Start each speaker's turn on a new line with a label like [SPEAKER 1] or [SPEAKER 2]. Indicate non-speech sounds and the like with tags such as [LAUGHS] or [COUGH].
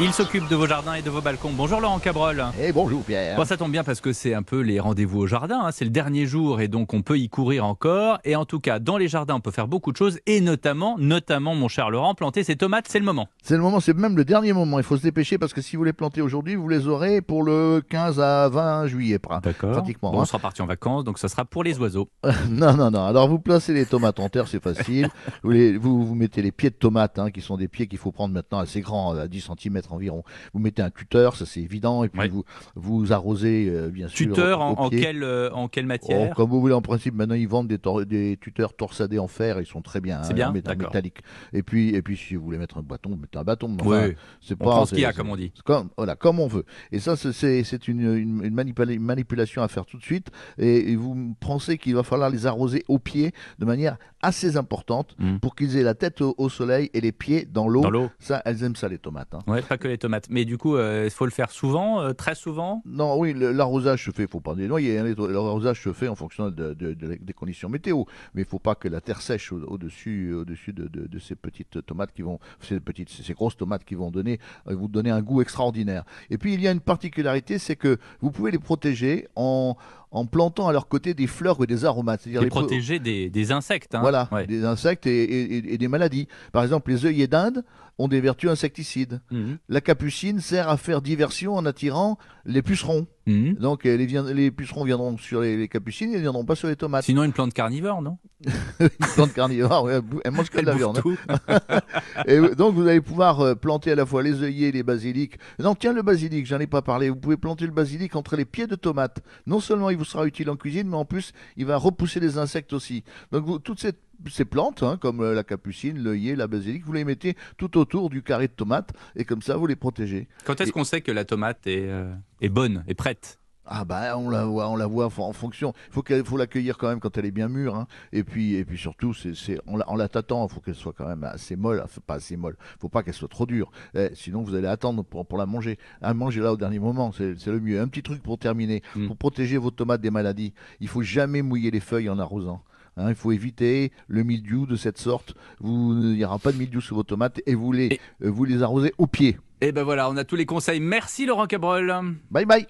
[SPEAKER 1] Il s'occupe de vos jardins et de vos balcons. Bonjour Laurent Cabrol.
[SPEAKER 2] Et bonjour Pierre.
[SPEAKER 1] Bon, ça tombe bien parce que c'est un peu les rendez-vous au jardin. hein. C'est le dernier jour et donc on peut y courir encore. Et en tout cas, dans les jardins, on peut faire beaucoup de choses et notamment, notamment, mon cher Laurent, planter ses tomates, c'est le moment.
[SPEAKER 2] C'est le moment, c'est même le dernier moment. Il faut se dépêcher parce que si vous les plantez aujourd'hui, vous les aurez pour le 15 à 20 juillet, pra- pratiquement.
[SPEAKER 1] Bon,
[SPEAKER 2] hein.
[SPEAKER 1] on sera parti en vacances, donc ça sera pour les oiseaux. [LAUGHS]
[SPEAKER 2] Non, non, non. Alors vous placez les tomates en terre, c'est facile. [LAUGHS] vous, les- vous, vous mettez les pieds de tomates, hein, qui sont des pieds qu'il faut prendre maintenant assez grands, à 10 cm environ. Vous mettez un tuteur, ça c'est évident, et puis
[SPEAKER 1] Ouais.
[SPEAKER 2] vous, vous arrosez, euh, bien sûr.
[SPEAKER 1] Tuteur
[SPEAKER 2] au-
[SPEAKER 1] en, quelle, euh, en quelle
[SPEAKER 2] Oh,
[SPEAKER 1] matière?
[SPEAKER 2] comme vous voulez, en principe, maintenant ils vendent des, tuteurs torsadés en fer, ils sont très bien,
[SPEAKER 1] C'est
[SPEAKER 2] hein,
[SPEAKER 1] bien
[SPEAKER 2] en métallique. Et puis, et puis, si vous voulez mettre un bâton, vous mettez un bâton. mais
[SPEAKER 1] Oui,
[SPEAKER 2] enfin, c'est
[SPEAKER 1] on
[SPEAKER 2] pas,
[SPEAKER 1] prend ce qu'il y a, comme on dit.
[SPEAKER 2] Comme, voilà, comme on veut. Et ça, c'est- une, une, une manipula- manipulation à faire tout de suite. Et, et vous pensez qu'il va falloir les arroser au pied de manière assez importante
[SPEAKER 1] Mm.
[SPEAKER 2] pour qu'ils aient la tête au, au soleil et les pieds dans l'eau.
[SPEAKER 1] Dans l'eau
[SPEAKER 2] Ça, elles aiment ça, les tomates. hein.
[SPEAKER 1] Ouais, pas que les tomates. Mais du coup, euh, il faut le faire souvent, euh, très souvent?
[SPEAKER 2] Non, oui, l'arrosage se fait, il faut pas dénoyer, hein, l'arrosage se fait en fonction de- de- de- des conditions météo, mais il faut pas que la terre sèche au- au-dessus au-dessus de, de- de ces petites tomates qui vont, ces petites, ces grosses tomates qui vont donner, euh, vous donner un goût extraordinaire. Et puis il y a une particularité, c'est que vous pouvez les protéger en, en plantant à leur côté des fleurs et des aromates, c'est-à-dire
[SPEAKER 1] Les protéger des, des insectes. hein.
[SPEAKER 2] voilà,
[SPEAKER 1] Ouais.
[SPEAKER 2] des insectes et, et- et des maladies. Par exemple, les œillets d'Inde ont des vertus insecticides.
[SPEAKER 1] Mhm.
[SPEAKER 2] La capucine sert à faire diversion en attirant les pucerons.
[SPEAKER 1] Mhm.
[SPEAKER 2] Donc euh, les, pucerons viendront sur les, les capucines, ils ne viendront pas sur les tomates.
[SPEAKER 1] Sinon, une plante carnivore, non? [LAUGHS]
[SPEAKER 2] Une plante carnivore, ouais, elle mange que de la viande.
[SPEAKER 1] tout. [LAUGHS]
[SPEAKER 2] Et donc vous allez pouvoir euh, planter à la fois les œillets et les basiliques. Non, tiens le basilic, j'en ai pas parlé. Vous pouvez planter le basilic entre les pieds de tomates. Non seulement il vous sera utile en cuisine, mais en plus il va repousser les insectes aussi. Donc vous, toutes ces, ces plantes, hein, comme euh, la capucine, l'œillet, la basilic, vous les mettez tout autour du carré de tomates et comme ça vous les protégez.
[SPEAKER 1] Quand est-ce
[SPEAKER 2] Et-
[SPEAKER 1] qu'on sait que la tomate est, euh, est bonne, est prête?
[SPEAKER 2] Ah bah on la voit, on la voit en fonction. Il faut qu'elle, faut l'accueillir quand même quand elle est bien mûre. hein. Et puis et puis surtout, c'est, c'est en, la- la tâtant, il faut qu'elle soit quand même assez molle. Enfin, pas assez molle. Faut pas qu'elle soit trop dure. Eh, sinon vous allez attendre pour, pour la manger. À manger là au dernier moment, c'est, le mieux. Un petit truc pour terminer,
[SPEAKER 1] Mm.
[SPEAKER 2] pour protéger vos tomates des maladies. Il faut jamais mouiller les feuilles en arrosant. Hein, il faut éviter le mildiou de cette sorte. Vous, il n'y aura pas de mildiou sur vos tomates et vous les,
[SPEAKER 1] Et-
[SPEAKER 2] euh, vous les arrosez au pied.
[SPEAKER 1] Et ben voilà, on a tous les conseils. Merci Laurent Cabrol.
[SPEAKER 2] Bye bye.